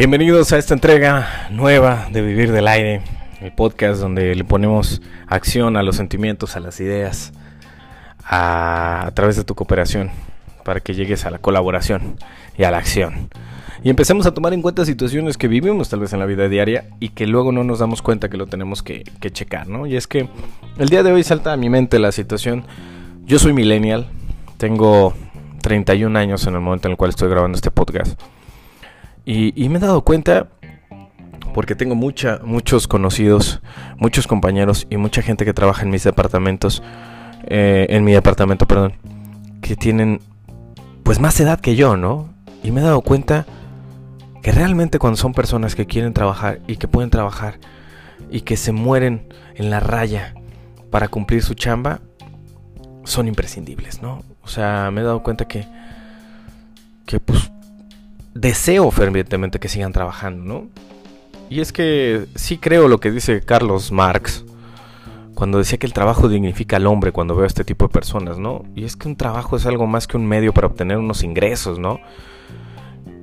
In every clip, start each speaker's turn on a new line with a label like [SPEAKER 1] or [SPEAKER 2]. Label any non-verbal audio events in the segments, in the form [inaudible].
[SPEAKER 1] Bienvenidos a esta entrega nueva de Vivir del Aire, el podcast donde le ponemos acción a los sentimientos, a las ideas, a, través de tu cooperación, para que llegues a la colaboración y a la acción. Y empecemos a tomar en cuenta situaciones que vivimos tal vez en la vida diaria y que luego no nos damos cuenta que lo tenemos que, que checar, ¿no? Y es que el día de hoy salta a mi mente la situación, yo soy millennial, tengo 31 años en el momento en el cual estoy grabando este podcast. Y, me he dado cuenta, porque tengo mucha, muchos conocidos, muchos compañeros y mucha gente que trabaja en mis departamentos, eh, en mi departamento, perdón, que tienen pues más edad que yo, ¿no? Y me he dado cuenta que realmente cuando son personas que quieren trabajar y que pueden trabajar y que se mueren en la raya para cumplir su chamba, son imprescindibles, ¿no? O sea, me he dado cuenta que, que pues deseo fervientemente que sigan trabajando, ¿no? Y es que sí creo lo que dice Carlos Marx cuando decía que el trabajo dignifica al hombre cuando veo a este tipo de personas, ¿no? Y es que un trabajo es algo más que un medio para obtener unos ingresos, ¿no?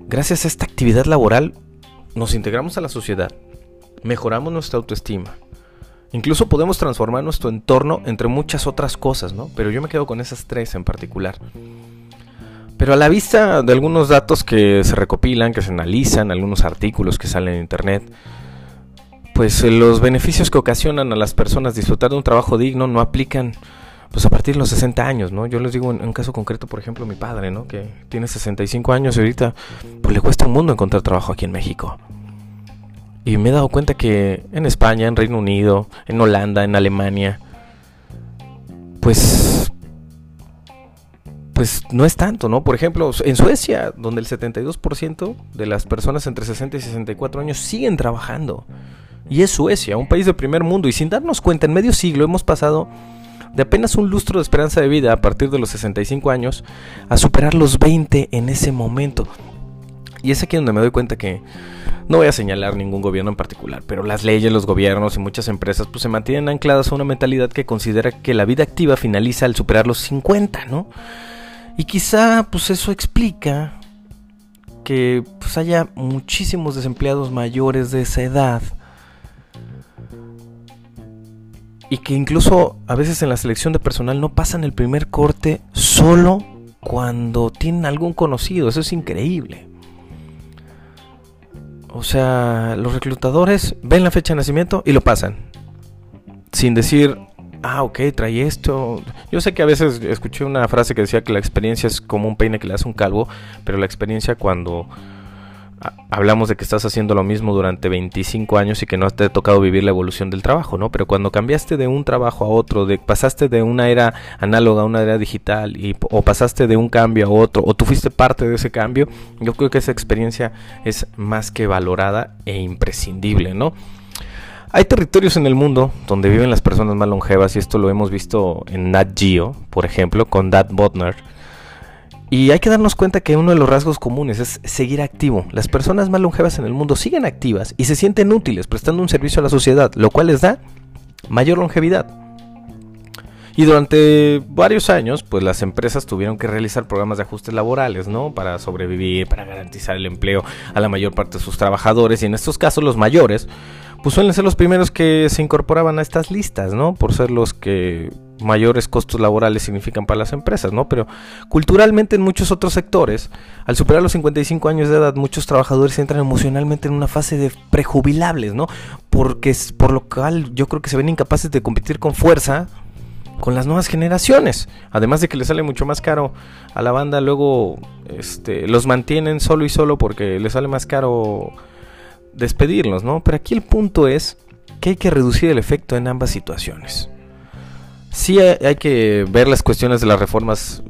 [SPEAKER 1] Gracias a esta actividad laboral nos integramos a la sociedad, mejoramos nuestra autoestima, incluso podemos transformar nuestro entorno entre muchas otras cosas, ¿no? Pero yo me quedo con esas tres en particular. Pero a la vista de algunos datos que se recopilan, que se analizan, algunos artículos que salen en internet, pues eh, los beneficios que ocasionan a las personas disfrutar de un trabajo digno no aplican pues a partir de los 60 años, ¿no? Yo les digo en un caso concreto, por ejemplo, mi padre, ¿no? Que tiene 65 años y ahorita pues le cuesta un mundo encontrar trabajo aquí en México. Y me he dado cuenta que en España, en Reino Unido, en Holanda, en Alemania, pues pues no es tanto, ¿no? Por ejemplo, en Suecia, donde el 72% de las personas entre 60 y 64 años siguen trabajando. Y es Suecia, un país de primer mundo. Y sin darnos cuenta, en medio siglo hemos pasado de apenas un lustro de esperanza de vida a partir de los 65 años a superar los 20 en ese momento. Y es aquí donde me doy cuenta que no voy a señalar ningún gobierno en particular, pero las leyes, los gobiernos y muchas empresas pues se mantienen ancladas a una mentalidad que considera que la vida activa finaliza al superar los 50, ¿no? Y quizá pues eso explica que pues haya muchísimos desempleados mayores de esa edad. Y que incluso a veces en la selección de personal no pasan el primer corte solo cuando tienen algún conocido. Eso es increíble. O sea, los reclutadores ven la fecha de nacimiento y lo pasan. Sin decir, ah, ok, trae esto. Yo sé que a veces escuché una frase que decía que la experiencia es como un peine que le hace un calvo, pero la experiencia cuando hablamos de que estás haciendo lo mismo durante 25 años y que no te ha tocado vivir la evolución del trabajo, ¿no? Pero cuando cambiaste de un trabajo a otro, de pasaste de una era análoga a una era digital y o pasaste de un cambio a otro o tú fuiste parte de ese cambio, yo creo que esa experiencia es más que valorada e imprescindible, ¿no? Hay territorios en el mundo donde viven las personas más longevas y esto lo hemos visto en Nat Geo, por ejemplo, con Dad Botner. Y hay que darnos cuenta que uno de los rasgos comunes es seguir activo. Las personas más longevas en el mundo siguen activas y se sienten útiles prestando un servicio a la sociedad, lo cual les da mayor longevidad. Y durante varios años, pues las empresas tuvieron que realizar programas de ajustes laborales, ¿no? Para sobrevivir, para garantizar el empleo a la mayor parte de sus trabajadores. Y en estos casos, los mayores, pues suelen ser los primeros que se incorporaban a estas listas, ¿no? Por ser los que mayores costos laborales significan para las empresas, ¿no? Pero culturalmente en muchos otros sectores, al superar los 55 años de edad, muchos trabajadores entran emocionalmente en una fase de prejubilables, ¿no? Porque por lo cual yo creo que se ven incapaces de competir con fuerza con las nuevas generaciones. Además de que le sale mucho más caro a la banda, luego este, los mantienen solo y solo porque les sale más caro despedirlos, ¿no? Pero aquí el punto es que hay que reducir el efecto en ambas situaciones. Sí hay que ver las cuestiones de las reformas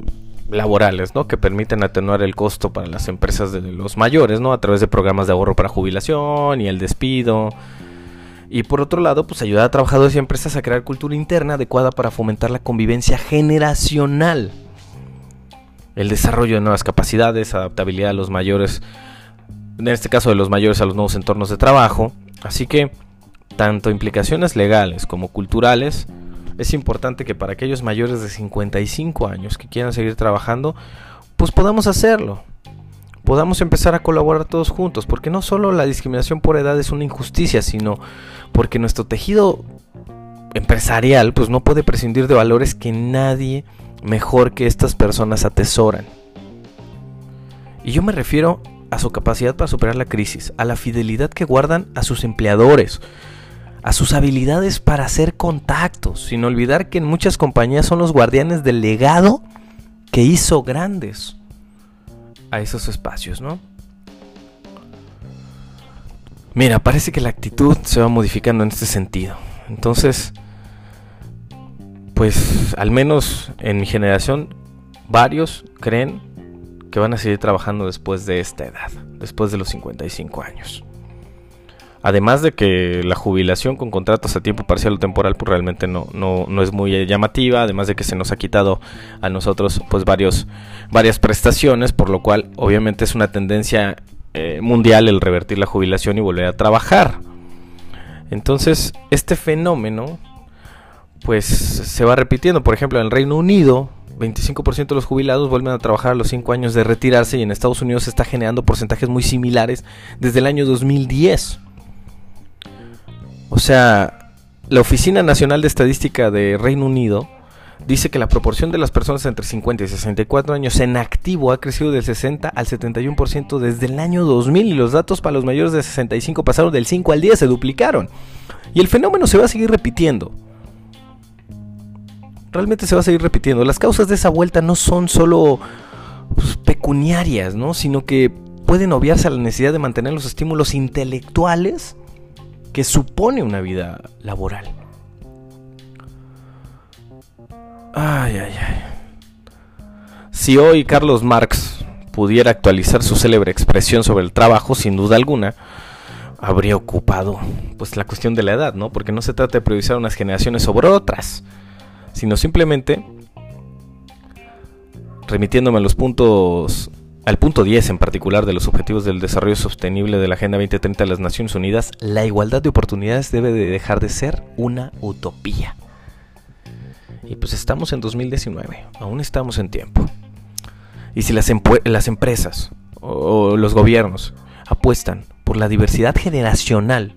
[SPEAKER 1] laborales, ¿no? Que permiten atenuar el costo para las empresas de los mayores, ¿no? A través de programas de ahorro para jubilación y el despido. Y por otro lado, pues ayudar a trabajadores y empresas a crear cultura interna adecuada para fomentar la convivencia generacional. El desarrollo de nuevas capacidades, adaptabilidad a los mayores en este caso de los mayores a los nuevos entornos de trabajo. Así que, tanto implicaciones legales como culturales, es importante que para aquellos mayores de 55 años que quieran seguir trabajando, pues podamos hacerlo. Podamos empezar a colaborar todos juntos, porque no solo la discriminación por edad es una injusticia, sino porque nuestro tejido empresarial pues no puede prescindir de valores que nadie mejor que estas personas atesoran. Y yo me refiero a su capacidad para superar la crisis, a la fidelidad que guardan a sus empleadores, a sus habilidades para hacer contactos, sin olvidar que en muchas compañías son los guardianes del legado que hizo grandes a esos espacios, ¿no? Mira, parece que la actitud se va modificando en este sentido. Entonces, pues al menos en mi generación, varios creen que van a seguir trabajando después de esta edad, después de los 55 años. Además de que la jubilación con contratos a tiempo parcial o temporal pues realmente no, no, es muy llamativa, además de que se nos ha quitado a nosotros pues varios, varias prestaciones, por lo cual obviamente es una tendencia eh, mundial el revertir la jubilación y volver a trabajar. Entonces, este fenómeno pues se va repitiendo. Por ejemplo, en el Reino Unido, 25% de los jubilados vuelven a trabajar a los 5 años de retirarse y en Estados Unidos se está generando porcentajes muy similares desde el año 2010. O sea, la Oficina Nacional de Estadística de Reino Unido dice que la proporción de las personas entre 50 y 64 años en activo ha crecido del 60 al 71% desde el año 2000 y los datos para los mayores de 65 pasaron del 5 al 10, se duplicaron. Y el fenómeno se va a seguir repitiendo. Realmente se va a seguir repitiendo. Las causas de esa vuelta no son solo pues, pecuniarias, ¿no? sino que pueden obviarse a la necesidad de mantener los estímulos intelectuales que supone una vida laboral. Ay, ay, ay. Si hoy Carlos Marx pudiera actualizar su célebre expresión sobre el trabajo, sin duda alguna, habría ocupado pues la cuestión de la edad, ¿no? Porque no se trata de priorizar unas generaciones sobre otras, sino simplemente remitiéndome a los puntos al punto 10 en particular de los Objetivos del Desarrollo Sostenible de la Agenda 2030 de las Naciones Unidas, la igualdad de oportunidades debe de dejar de ser una utopía. Y pues estamos en 2019, aún estamos en tiempo. Y si las, las empresas o los gobiernos apuestan por la diversidad generacional,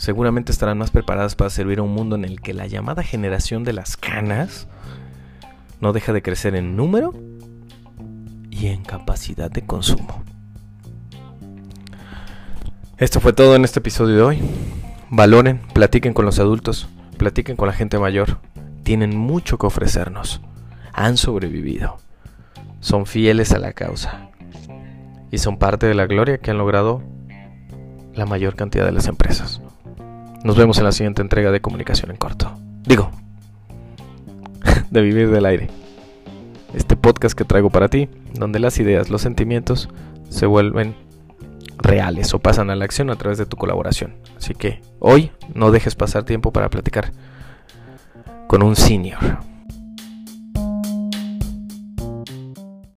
[SPEAKER 1] seguramente estarán más preparadas para servir a un mundo en el que la llamada generación de las canas no deja de crecer en número y en capacidad de consumo. Esto fue todo en este episodio de hoy. Valoren, platiquen con los adultos, platiquen con la gente mayor. Tienen mucho que ofrecernos. Han sobrevivido. Son fieles a la causa. Y son parte de la gloria que han logrado la mayor cantidad de las empresas. Nos vemos en la siguiente entrega de Comunicación en Corto. Digo, [laughs] de vivir del aire este podcast que traigo para ti, donde las ideas, los sentimientos se vuelven reales o pasan a la acción a través de tu colaboración. Así que hoy no dejes pasar tiempo para platicar con un senior.